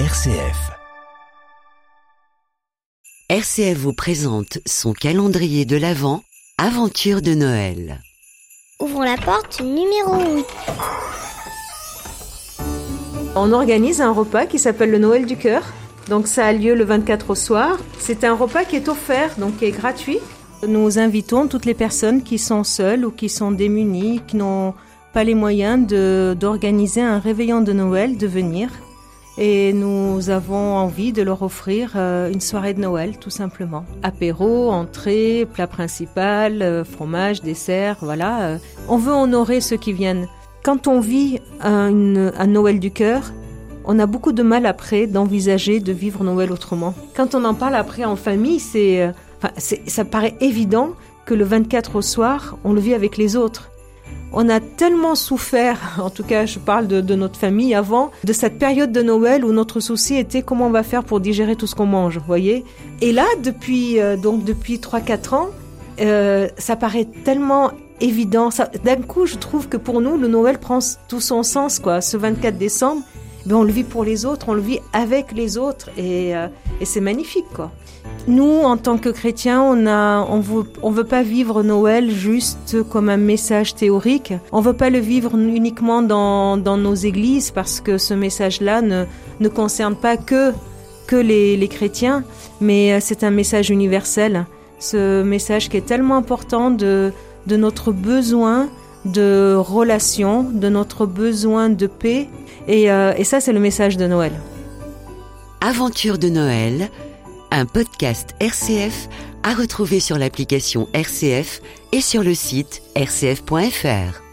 RCF. RCF vous présente son calendrier de l'Avent, Aventure de Noël. Ouvrons la porte numéro 8. On organise un repas qui s'appelle le Noël du cœur. Donc ça a lieu le 24 au soir. C'est un repas qui est offert, donc qui est gratuit. Nous invitons toutes les personnes qui sont seules ou qui sont démunies, qui n'ont pas les moyens d'organiser un réveillon de Noël, de venir. Et nous avons envie de leur offrir euh, une soirée de Noël, tout simplement. Apéro, entrée, plat principal, euh, fromage, dessert, voilà. Euh. On veut honorer ceux qui viennent. Quand on vit un, Noël du cœur, on a beaucoup de mal après d'envisager de vivre Noël autrement. Quand on en parle après en famille, c'est, ça paraît évident que le 24 au soir, on le vit avec les autres on a tellement souffert, en tout cas je parle de, notre famille avant, de cette période de Noël où notre souci était comment on va faire pour digérer tout ce qu'on mange, vous voyez Et là, depuis, euh, donc depuis 3-4 ans, euh, ça paraît tellement évident. D'un coup, je trouve que pour nous, le Noël prend tout son sens, quoi. Ce 24 décembre, on le vit pour les autres, on le vit avec les autres, et, euh, c'est magnifique. Nous, en tant que chrétiens, on on veut, pas vivre Noël juste comme un message théorique. On veut pas le vivre uniquement dans, nos églises parce que ce message-là ne, ne concerne pas que, les, chrétiens, mais euh, c'est un message universel. Ce message qui est tellement important de notre besoin de relation, de notre besoin de paix. Et, euh, et ça, c'est le message de Noël. Aventure de Noël un podcast RCF à retrouver sur l'application RCF et sur le site rcf.fr.